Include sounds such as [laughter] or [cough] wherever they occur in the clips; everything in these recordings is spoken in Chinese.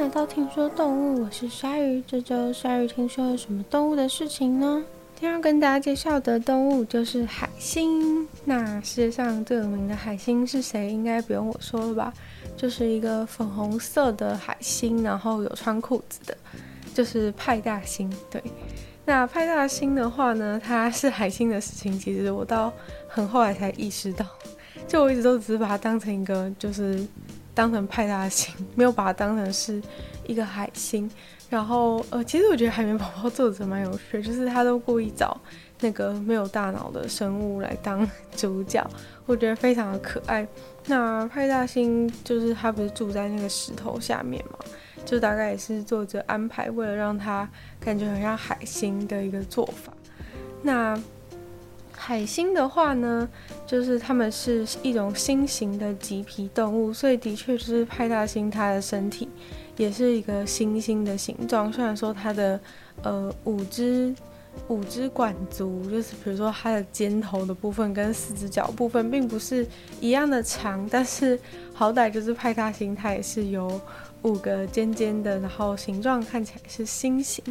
来到听说动物，我是鲨鱼。这周鲨鱼听说了什么动物的事情呢？今天要跟大家介绍的动物就是海星。那世界上最有名的海星是谁？应该不用我说了吧？就是一个粉红色的海星，然后有穿裤子的，就是派大星。对，那派大星的话呢，它是海星的事情，其实我到很后来才意识到，就我一直都只是把它当成一个就是。当成派大星，没有把它当成是一个海星。然后，呃，其实我觉得海绵宝宝作者蛮有趣，就是他都故意找那个没有大脑的生物来当主角，我觉得非常的可爱。那派大星就是他不是住在那个石头下面嘛，就大概也是作者安排，为了让他感觉很像海星的一个做法。那。海星的话呢，就是它们是一种星形的棘皮动物，所以的确就是派大星它的身体也是一个星星的形状。虽然说它的呃五只五只管足，就是比如说它的尖头的部分跟四只脚部分并不是一样的长，但是好歹就是派大星它也是有五个尖尖的，然后形状看起来是星形。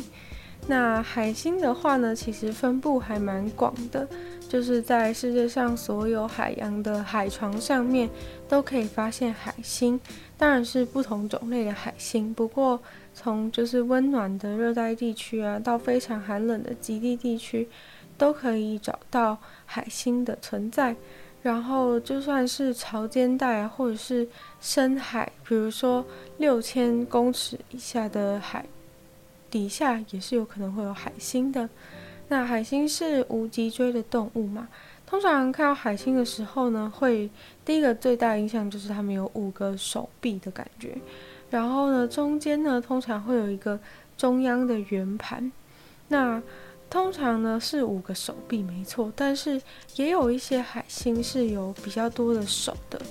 那海星的话呢，其实分布还蛮广的。就是在世界上所有海洋的海床上面都可以发现海星，当然是不同种类的海星。不过从就是温暖的热带地区啊，到非常寒冷的极地地区，都可以找到海星的存在。然后就算是潮间带啊，或者是深海，比如说六千公尺以下的海底下，也是有可能会有海星的。那海星是无脊椎的动物嘛？通常看到海星的时候呢，会第一个最大的印象就是它们有五个手臂的感觉。然后呢，中间呢通常会有一个中央的圆盘。那通常呢是五个手臂没错，但是也有一些海星是有比较多的手的。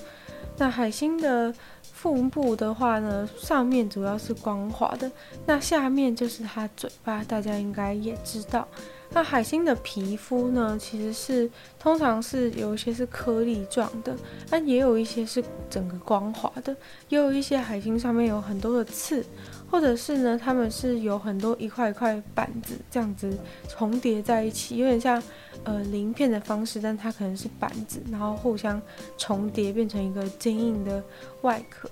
那海星的腹部的话呢，上面主要是光滑的，那下面就是它嘴巴，大家应该也知道。那海星的皮肤呢，其实是通常是有一些是颗粒状的，但也有一些是整个光滑的，也有一些海星上面有很多的刺，或者是呢，它们是有很多一块一块板子这样子重叠在一起，有点像呃鳞片的方式，但它可能是板子，然后互相重叠变成一个坚硬的外壳。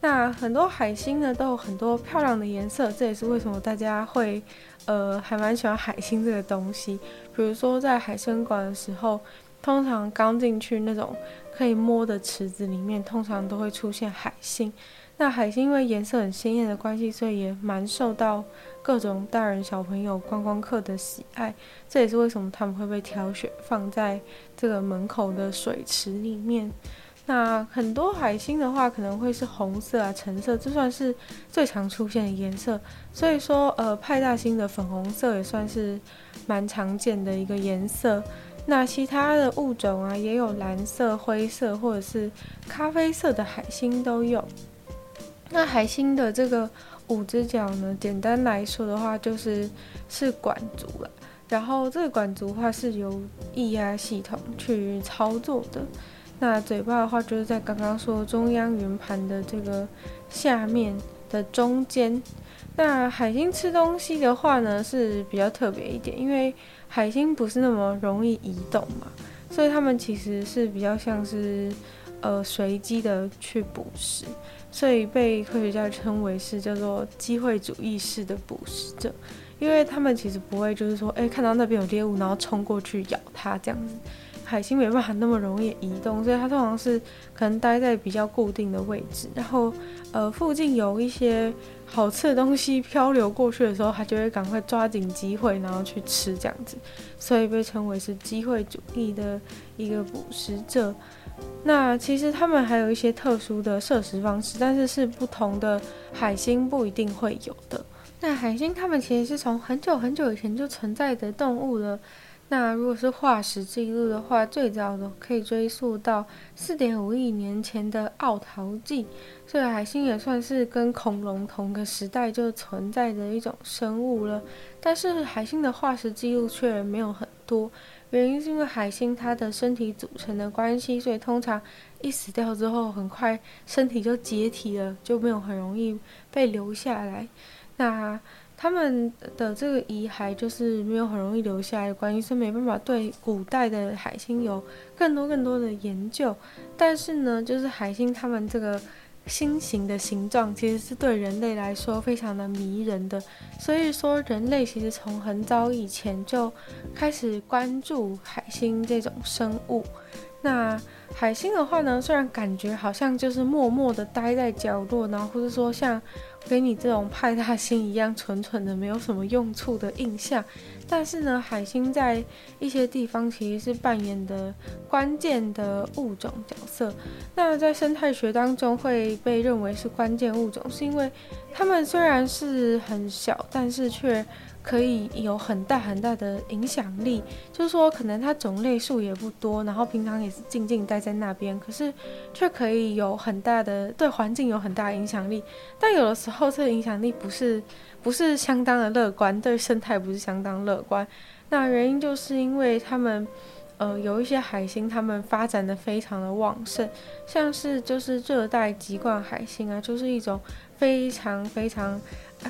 那很多海星呢都有很多漂亮的颜色，这也是为什么大家会。呃，还蛮喜欢海星这个东西。比如说在海生馆的时候，通常刚进去那种可以摸的池子里面，通常都会出现海星。那海星因为颜色很鲜艳的关系，所以也蛮受到各种大人小朋友、观光客的喜爱。这也是为什么他们会被挑选放在这个门口的水池里面。那很多海星的话，可能会是红色啊、橙色，这算是最常出现的颜色。所以说，呃，派大星的粉红色也算是蛮常见的一个颜色。那其他的物种啊，也有蓝色、灰色或者是咖啡色的海星都有。那海星的这个五只脚呢，简单来说的话，就是是管足了。然后这个管足的话，是由液压系统去操作的。那嘴巴的话，就是在刚刚说中央圆盘的这个下面的中间。那海星吃东西的话呢，是比较特别一点，因为海星不是那么容易移动嘛，所以它们其实是比较像是呃随机的去捕食，所以被科学家称为是叫做机会主义式的捕食者，因为他们其实不会就是说，哎，看到那边有猎物，然后冲过去咬它这样子。海星没办法那么容易移动，所以它通常是可能待在比较固定的位置，然后呃附近有一些好吃的东西漂流过去的时候，它就会赶快抓紧机会，然后去吃这样子，所以被称为是机会主义的一个捕食者。那其实他们还有一些特殊的摄食方式，但是是不同的海星不一定会有的。那海星它们其实是从很久很久以前就存在的动物了。那如果是化石记录的话，最早的可以追溯到四点五亿年前的奥陶纪，所以海星也算是跟恐龙同个时代就存在的一种生物了。但是海星的化石记录却没有很多，原因是因为海星它的身体组成的关系，所以通常一死掉之后，很快身体就解体了，就没有很容易被留下来。那他们的这个遗骸就是没有很容易留下来的关系，是没办法对古代的海星有更多更多的研究。但是呢，就是海星他们这个星形的形状，其实是对人类来说非常的迷人的。所以说，人类其实从很早以前就开始关注海星这种生物。那海星的话呢，虽然感觉好像就是默默的待在角落，然后或者说像。跟你这种派大星一样蠢蠢的，没有什么用处的印象。但是呢，海星在一些地方其实是扮演的关键的物种角色。那在生态学当中会被认为是关键物种，是因为它们虽然是很小，但是却可以有很大很大的影响力，就是说，可能它种类数也不多，然后平常也是静静待在那边，可是却可以有很大的对环境有很大的影响力。但有的时候，这个影响力不是不是相当的乐观，对生态不是相当乐观。那原因就是因为他们，呃，有一些海星，他们发展的非常的旺盛，像是就是热带棘冠海星啊，就是一种非常非常。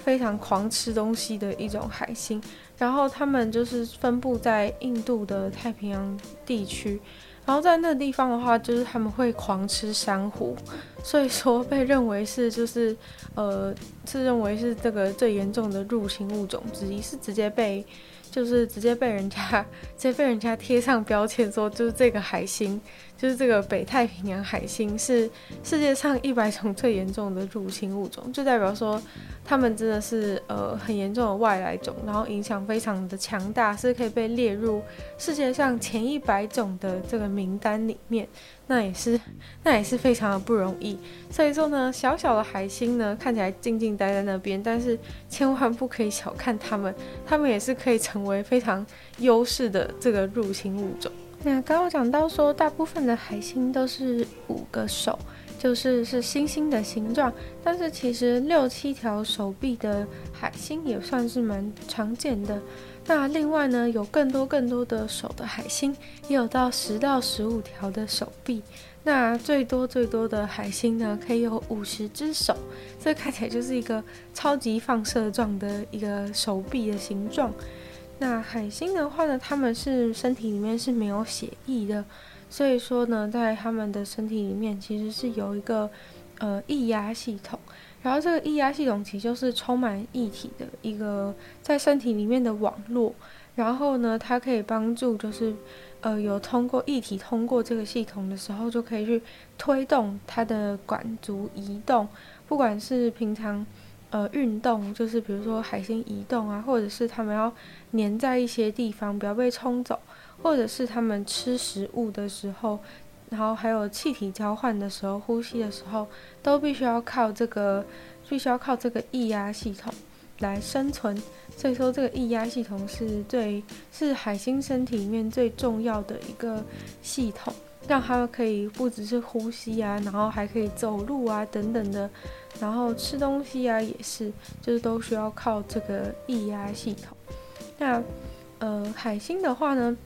非常狂吃东西的一种海星，然后它们就是分布在印度的太平洋地区，然后在那地方的话，就是他们会狂吃珊瑚，所以说被认为是就是呃是认为是这个最严重的入侵物种之一，是直接被。就是直接被人家，[laughs] 直接被人家贴上标签，说就是这个海星，就是这个北太平洋海星是世界上一百种最严重的入侵物种，就代表说他们真的是呃很严重的外来种，然后影响非常的强大，是可以被列入世界上前一百种的这个名单里面。那也是，那也是非常的不容易。所以说呢，小小的海星呢，看起来静静待在那边，但是千万不可以小看它们，它们也是可以成为非常优势的这个入侵物种。那刚刚讲到说，大部分的海星都是五个手，就是是星星的形状，但是其实六七条手臂的海星也算是蛮常见的。那另外呢，有更多更多的手的海星，也有到十到十五条的手臂。那最多最多的海星呢，可以有五十只手，这看起来就是一个超级放射状的一个手臂的形状。那海星的话呢，它们是身体里面是没有血液的，所以说呢，在它们的身体里面其实是有一个呃液压系统。然后这个液压系统其实就是充满液体的一个在身体里面的网络，然后呢，它可以帮助就是，呃，有通过液体通过这个系统的时候，就可以去推动它的管足移动，不管是平常呃运动，就是比如说海星移动啊，或者是它们要黏在一些地方不要被冲走，或者是它们吃食物的时候。然后还有气体交换的时候，呼吸的时候，都必须要靠这个，必须要靠这个液压系统来生存。所以说，这个液压系统是最是海星身体里面最重要的一个系统，让它可以不只是呼吸啊，然后还可以走路啊等等的，然后吃东西啊也是，就是都需要靠这个液压系统。那呃，海星的话呢，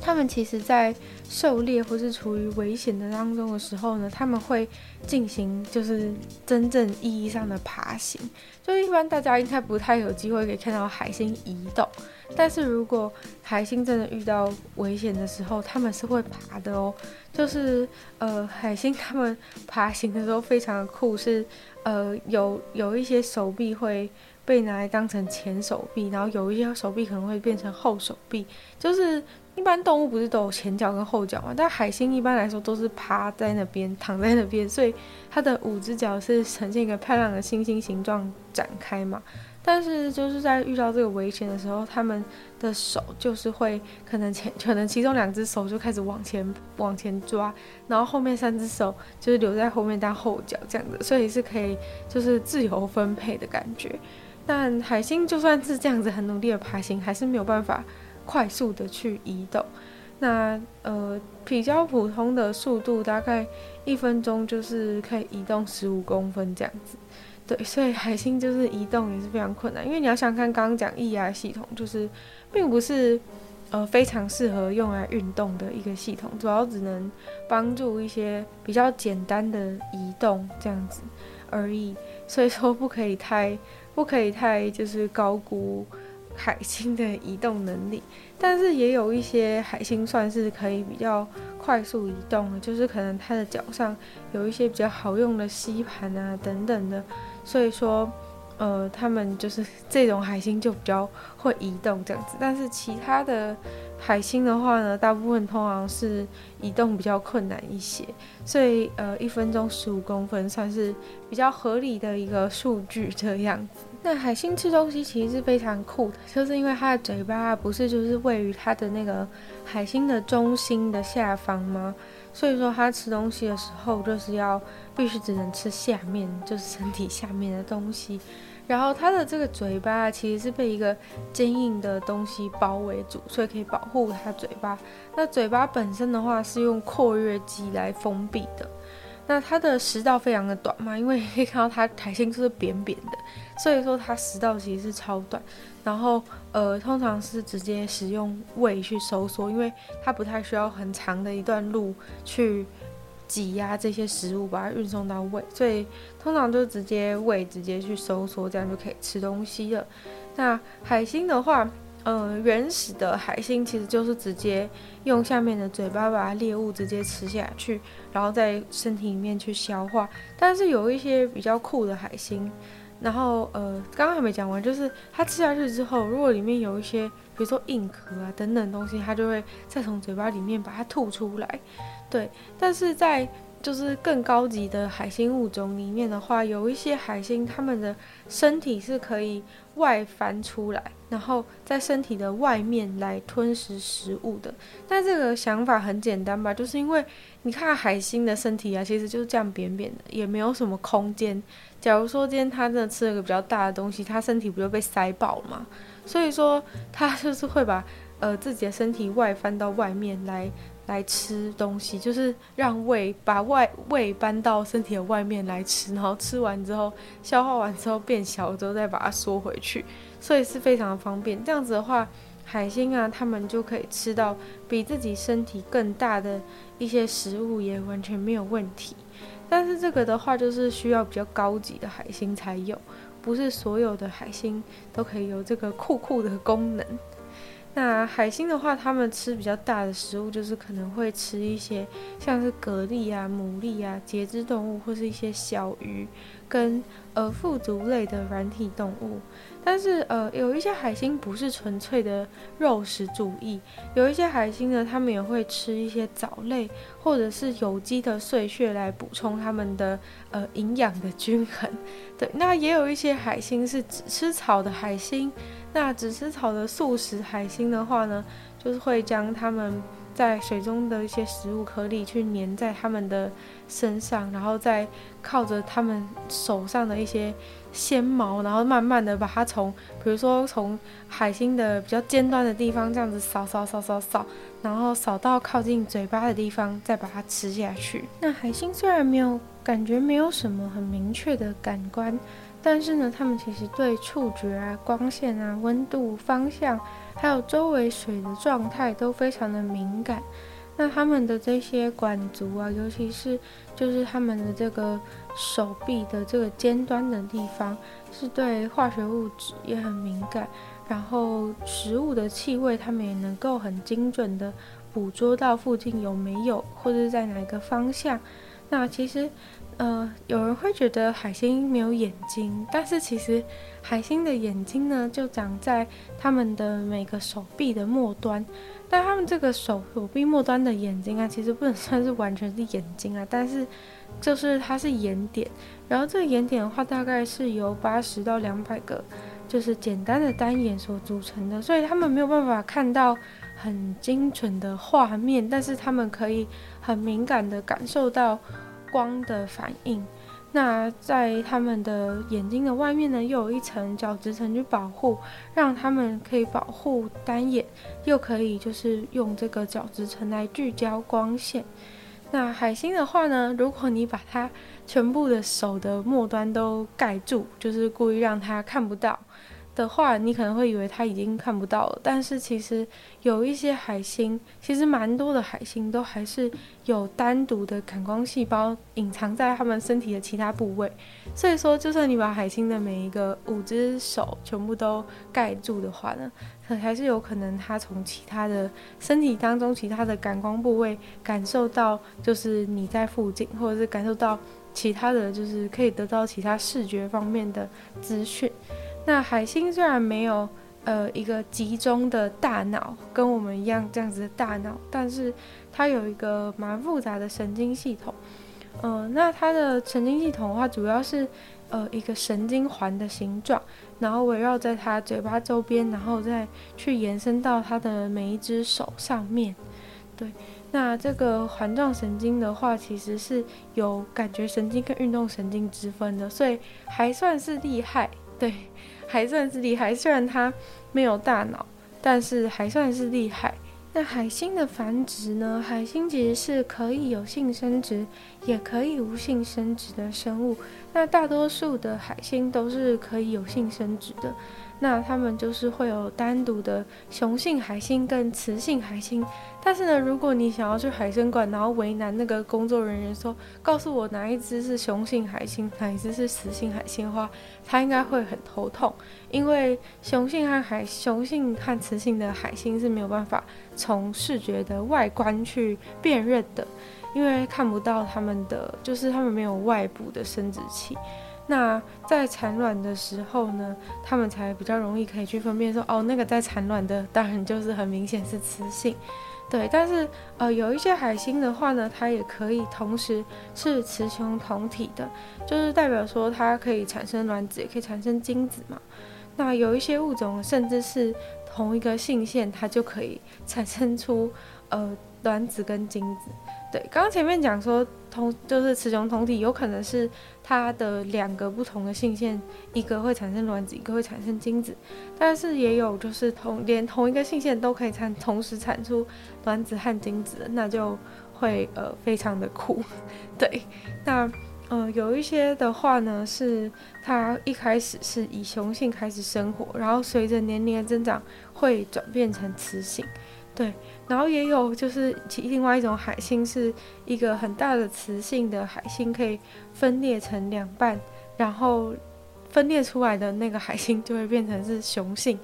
他们其实，在狩猎或是处于危险的当中的时候呢，他们会进行就是真正意义上的爬行。就一般大家应该不太有机会可以看到海星移动，但是如果海星真的遇到危险的时候，他们是会爬的哦。就是呃，海星他们爬行的时候非常的酷，是呃有有一些手臂会被拿来当成前手臂，然后有一些手臂可能会变成后手臂，就是。一般动物不是都有前脚跟后脚嘛？但海星一般来说都是趴在那边，躺在那边，所以它的五只脚是呈现一个漂亮的星星形状展开嘛。但是就是在遇到这个危险的时候，他们的手就是会可能前可能其中两只手就开始往前往前抓，然后后面三只手就是留在后面当后脚这样子，所以是可以就是自由分配的感觉。但海星就算是这样子很努力的爬行，还是没有办法。快速的去移动，那呃比较普通的速度大概一分钟就是可以移动十五公分这样子，对，所以海星就是移动也是非常困难，因为你要想看刚刚讲液压系统，就是并不是呃非常适合用来运动的一个系统，主要只能帮助一些比较简单的移动这样子而已，所以说不可以太不可以太就是高估海星的移动能力，但是也有一些海星算是可以比较快速移动的，就是可能它的脚上有一些比较好用的吸盘啊等等的，所以说。呃，他们就是这种海星就比较会移动这样子，但是其他的海星的话呢，大部分通常是移动比较困难一些，所以呃，一分钟十五公分算是比较合理的一个数据这样子。那海星吃东西其实是非常酷的，就是因为它的嘴巴不是就是位于它的那个海星的中心的下方吗？所以说它吃东西的时候就是要必须只能吃下面，就是身体下面的东西。然后它的这个嘴巴其实是被一个坚硬的东西包围住，所以可以保护它嘴巴。那嘴巴本身的话是用括约肌来封闭的。那它的食道非常的短嘛，因为可以看到它海星就是扁扁的，所以说它食道其实是超短。然后呃，通常是直接使用胃去收缩，因为它不太需要很长的一段路去。挤压这些食物，把它运送到胃，所以通常就直接胃直接去收缩，这样就可以吃东西了。那海星的话，呃，原始的海星其实就是直接用下面的嘴巴把猎物直接吃下去，然后在身体里面去消化。但是有一些比较酷的海星，然后呃，刚刚还没讲完，就是它吃下去之后，如果里面有一些，比如说硬壳啊等等东西，它就会再从嘴巴里面把它吐出来。对，但是在就是更高级的海星物种里面的话，有一些海星，它们的身体是可以外翻出来，然后在身体的外面来吞食食物的。但这个想法很简单吧，就是因为你看海星的身体啊，其实就是这样扁扁的，也没有什么空间。假如说今天它真的吃了个比较大的东西，它身体不就被塞爆嘛？所以说它就是会把呃自己的身体外翻到外面来。来吃东西，就是让胃把外胃搬到身体的外面来吃，然后吃完之后消化完之后变小之后再把它缩回去，所以是非常的方便。这样子的话，海星啊，他们就可以吃到比自己身体更大的一些食物，也完全没有问题。但是这个的话，就是需要比较高级的海星才有，不是所有的海星都可以有这个酷酷的功能。那海星的话，它们吃比较大的食物，就是可能会吃一些像是蛤蜊啊、牡蛎啊、节肢动物，或是一些小鱼跟呃腹足类的软体动物。但是呃，有一些海星不是纯粹的肉食主义，有一些海星呢，他们也会吃一些藻类或者是有机的碎屑来补充他们的呃营养的均衡。对，那也有一些海星是只吃草的海星。那只吃草的素食海星的话呢，就是会将它们在水中的一些食物颗粒去粘在它们的身上，然后再靠着它们手上的一些纤毛，然后慢慢的把它从，比如说从海星的比较尖端的地方这样子扫扫扫扫扫，然后扫到靠近嘴巴的地方，再把它吃下去。那海星虽然没有感觉，没有什么很明确的感官。但是呢，它们其实对触觉啊、光线啊、温度、方向，还有周围水的状态都非常的敏感。那它们的这些管足啊，尤其是就是它们的这个手臂的这个尖端的地方，是对化学物质也很敏感。然后食物的气味，它们也能够很精准的捕捉到附近有没有，或者在哪个方向。那其实。呃，有人会觉得海星没有眼睛，但是其实海星的眼睛呢，就长在它们的每个手臂的末端。但它们这个手手臂末端的眼睛啊，其实不能 [laughs] 算是完全是眼睛啊，但是就是它是眼点。然后这个眼点的话，大概是由八十到两百个，就是简单的单眼所组成的，所以他们没有办法看到很精准的画面，但是他们可以很敏感的感受到。光的反应，那在他们的眼睛的外面呢，又有一层角质层去保护，让他们可以保护单眼，又可以就是用这个角质层来聚焦光线。那海星的话呢，如果你把它全部的手的末端都盖住，就是故意让它看不到的话，你可能会以为它已经看不到了，但是其实有一些海星，其实蛮多的海星都还是有单独的感光细胞隐藏在它们身体的其他部位。所以说，就算你把海星的每一个五只手全部都盖住的话呢，可还是有可能它从其他的身体当中其他的感光部位感受到，就是你在附近，或者是感受到其他的就是可以得到其他视觉方面的资讯。那海星虽然没有呃一个集中的大脑，跟我们一样这样子的大脑，但是它有一个蛮复杂的神经系统。嗯、呃，那它的神经系统的话，主要是呃一个神经环的形状，然后围绕在它嘴巴周边，然后再去延伸到它的每一只手上面。对，那这个环状神经的话，其实是有感觉神经跟运动神经之分的，所以还算是厉害。对，还算是厉害。虽然它没有大脑，但是还算是厉害。那海星的繁殖呢？海星其实是可以有性生殖，也可以无性生殖的生物。那大多数的海星都是可以有性生殖的。那他们就是会有单独的雄性海星跟雌性海星，但是呢，如果你想要去海生馆，然后为难那个工作人员说，告诉我哪一只是雄性海星，哪一只是雌性海星的话，他应该会很头痛，因为雄性和海雄性和雌性的海星是没有办法从视觉的外观去辨认的，因为看不到他们的，就是他们没有外部的生殖器。那在产卵的时候呢，他们才比较容易可以去分辨说，哦，那个在产卵的当然就是很明显是雌性，对。但是呃，有一些海星的话呢，它也可以同时是雌雄同体的，就是代表说它可以产生卵子，也可以产生精子嘛。那有一些物种甚至是同一个性腺，它就可以产生出呃卵子跟精子。对，刚刚前面讲说同就是雌雄同体，有可能是它的两个不同的性腺，一个会产生卵子，一个会产生精子，但是也有就是同连同一个性腺都可以产同时产出卵子和精子，那就会呃非常的酷。[laughs] 对，那呃有一些的话呢，是它一开始是以雄性开始生活，然后随着年龄的增长会转变成雌性。对，然后也有就是其另外一种海星，是一个很大的雌性的海星，可以分裂成两半，然后分裂出来的那个海星就会变成是雄性。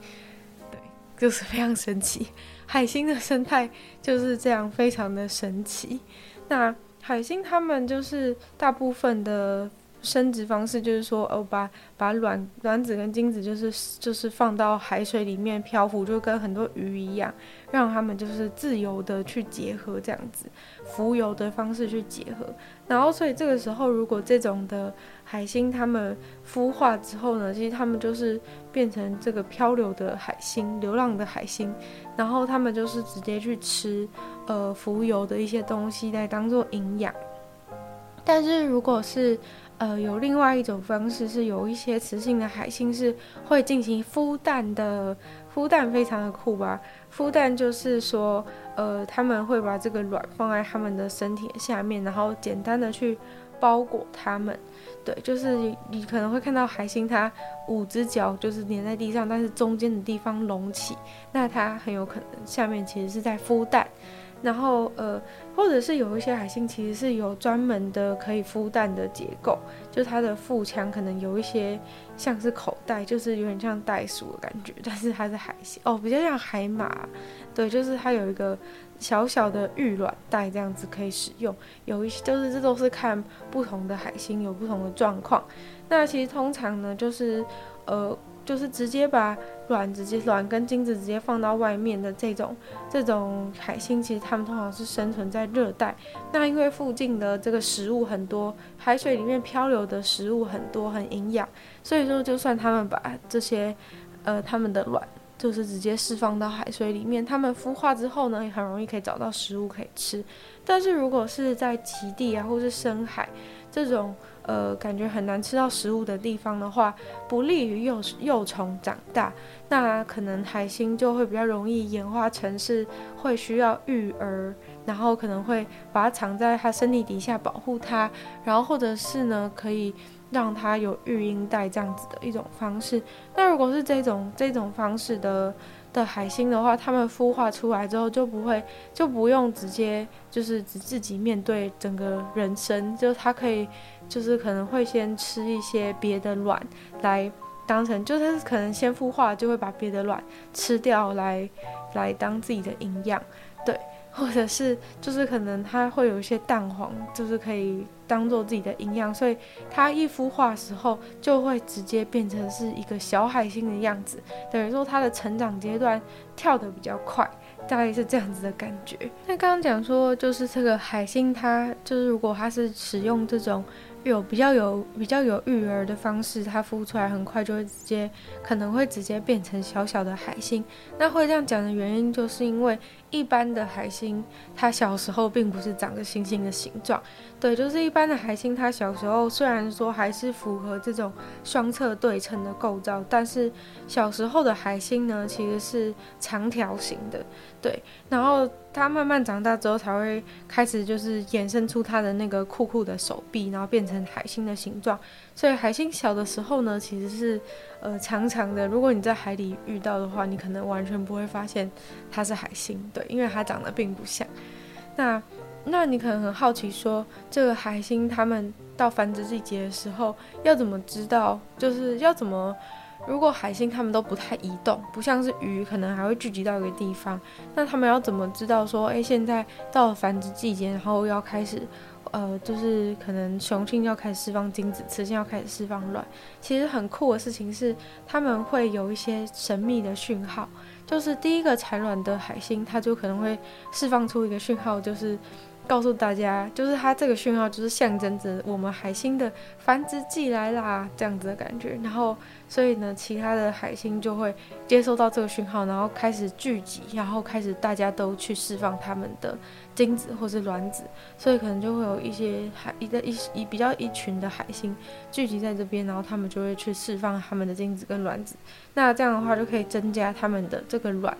对，就是非常神奇，海星的生态就是这样，非常的神奇。那海星它们就是大部分的。生殖方式就是说，哦，把把卵卵子跟精子就是就是放到海水里面漂浮，就跟很多鱼一样，让他们就是自由的去结合，这样子浮游的方式去结合。然后，所以这个时候，如果这种的海星它们孵化之后呢，其实它们就是变成这个漂流的海星、流浪的海星，然后它们就是直接去吃呃浮游的一些东西来当做营养。但是如果是呃，有另外一种方式，是有一些雌性的海星是会进行孵蛋的，孵蛋非常的酷吧？孵蛋就是说，呃，他们会把这个卵放在他们的身体下面，然后简单的去包裹它们。对，就是你可能会看到海星，它五只脚就是粘在地上，但是中间的地方隆起，那它很有可能下面其实是在孵蛋。然后呃，或者是有一些海星其实是有专门的可以孵蛋的结构，就它的腹腔可能有一些像是口袋，就是有点像袋鼠的感觉，但是它是海星哦，比较像海马，对，就是它有一个小小的育卵袋这样子可以使用。有一些就是这都是看不同的海星有不同的状况。那其实通常呢，就是呃。就是直接把卵直接卵跟精子直接放到外面的这种这种海星，其实它们通常是生存在热带。那因为附近的这个食物很多，海水里面漂流的食物很多，很营养，所以说就算它们把这些呃它们的卵就是直接释放到海水里面，它们孵化之后呢，也很容易可以找到食物可以吃。但是如果是在极地啊，或是深海这种。呃，感觉很难吃到食物的地方的话，不利于幼幼虫长大。那可能海星就会比较容易演化成是会需要育儿然后可能会把它藏在它身体底下保护它，然后或者是呢可以让它有育婴袋这样子的一种方式。那如果是这种这种方式的的海星的话，它们孵化出来之后就不会就不用直接就是只自己面对整个人生，就它可以就是可能会先吃一些别的卵来。当成就是可能先孵化，就会把别的卵吃掉来来当自己的营养，对，或者是就是可能它会有一些蛋黄，就是可以当做自己的营养，所以它一孵化时候就会直接变成是一个小海星的样子，等于说它的成长阶段跳得比较快，大概是这样子的感觉。那刚刚讲说就是这个海星，它就是如果它是使用这种。有比较有比较有育儿的方式，它孵出来很快就会直接可能会直接变成小小的海星。那会这样讲的原因，就是因为一般的海星，它小时候并不是长个星星的形状。对，就是一般的海星，它小时候虽然说还是符合这种双侧对称的构造，但是小时候的海星呢，其实是长条形的。对，然后它慢慢长大之后，才会开始就是衍生出它的那个酷酷的手臂，然后变成海星的形状。所以海星小的时候呢，其实是呃长长的。如果你在海里遇到的话，你可能完全不会发现它是海星，对，因为它长得并不像。那那你可能很好奇说，这个海星它们到繁殖季节的时候要怎么知道？就是要怎么？如果海星它们都不太移动，不像是鱼，可能还会聚集到一个地方，那它们要怎么知道说，诶，现在到了繁殖季节，然后要开始，呃，就是可能雄性要开始释放精子，雌性要开始释放卵。其实很酷的事情是，它们会有一些神秘的讯号，就是第一个产卵的海星，它就可能会释放出一个讯号，就是。告诉大家，就是它这个讯号，就是象征着我们海星的繁殖季来啦，这样子的感觉。然后，所以呢，其他的海星就会接收到这个讯号，然后开始聚集，然后开始大家都去释放他们的精子或是卵子。所以可能就会有一些海一个一一比较一群的海星聚集在这边，然后他们就会去释放他们的精子跟卵子。那这样的话就可以增加他们的这个卵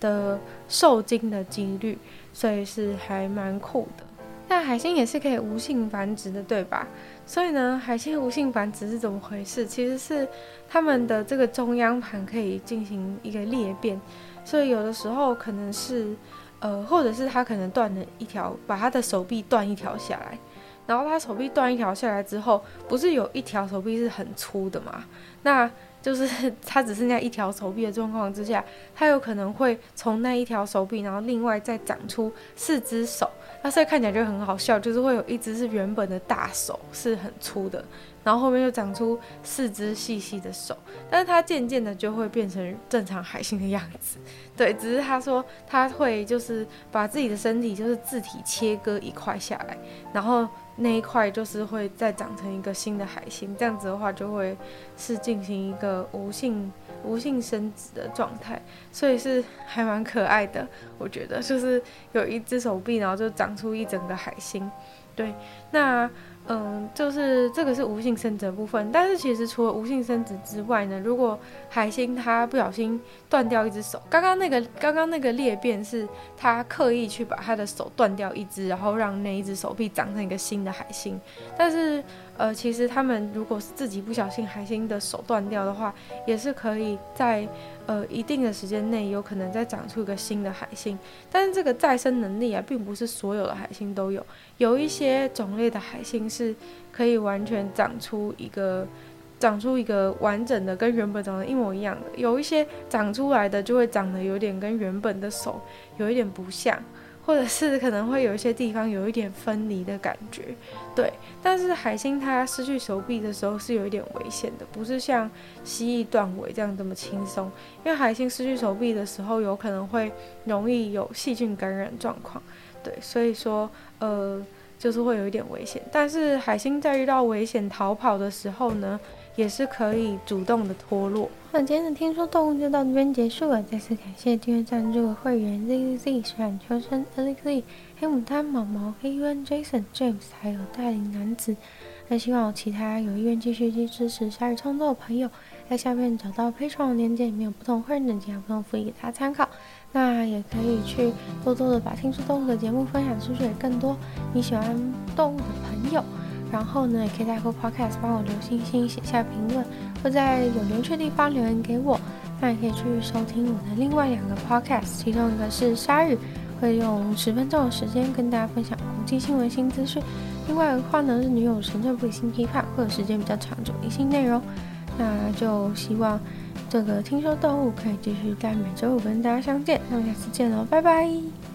的受精的几率。所以是还蛮酷的。那海星也是可以无性繁殖的，对吧？所以呢，海星无性繁殖是怎么回事？其实是它们的这个中央盘可以进行一个裂变，所以有的时候可能是，呃，或者是它可能断了一条，把它的手臂断一条下来，然后它手臂断一条下来之后，不是有一条手臂是很粗的嘛？那就是 [laughs] 它只剩下一条手臂的状况之下，它有可能会从那一条手臂，然后另外再长出四只手，那所以看起来就很好笑，就是会有一只是原本的大手是很粗的，然后后面又长出四只细细的手，但是它渐渐的就会变成正常海星的样子。对，只是他说他会就是把自己的身体就是自体切割一块下来，然后。那一块就是会再长成一个新的海星，这样子的话就会是进行一个无性无性生殖的状态，所以是还蛮可爱的。我觉得就是有一只手臂，然后就长出一整个海星。对，那。嗯，就是这个是无性生殖的部分，但是其实除了无性生殖之外呢，如果海星它不小心断掉一只手，刚刚那个刚刚那个裂变是它刻意去把它的手断掉一只，然后让那一只手臂长成一个新的海星，但是。呃，其实他们如果是自己不小心海星的手断掉的话，也是可以在呃一定的时间内有可能再长出一个新的海星。但是这个再生能力啊，并不是所有的海星都有，有一些种类的海星是可以完全长出一个长出一个完整的跟原本长得一模一样的，有一些长出来的就会长得有点跟原本的手有一点不像。或者是可能会有一些地方有一点分离的感觉，对。但是海星它失去手臂的时候是有一点危险的，不是像蜥蜴断尾这样这么轻松。因为海星失去手臂的时候，有可能会容易有细菌感染状况，对。所以说，呃，就是会有一点危险。但是海星在遇到危险逃跑的时候呢，也是可以主动的脱落。那今天的听说动物就到这边结束了。再次感谢订阅赞助的会员 Z Z Z、水染秋生、Alex、黑牡丹、毛毛、黑渊、Jason、James，还有带领男子。那希望其他有意愿继续去支持鲨鱼创作的朋友，在下面找到配床的链接，里面有不同会员等级不同福利给大家参考。那也可以去多多的把听说动物的节目分享出去给更多你喜欢动物的朋友。然后呢，也可以在酷 Podcast 帮我留星星、写下评论，或在有明确地方留言给我。那也可以去收听我的另外两个 Podcast，其中一个是鲨鱼，会用十分钟的时间跟大家分享国际新闻新资讯；另外的话呢，是女友神政不理性批判，会有时间比较长久一些内容。那就希望这个听说动物可以继续在每周五跟大家相见。那我们下次见喽，拜拜。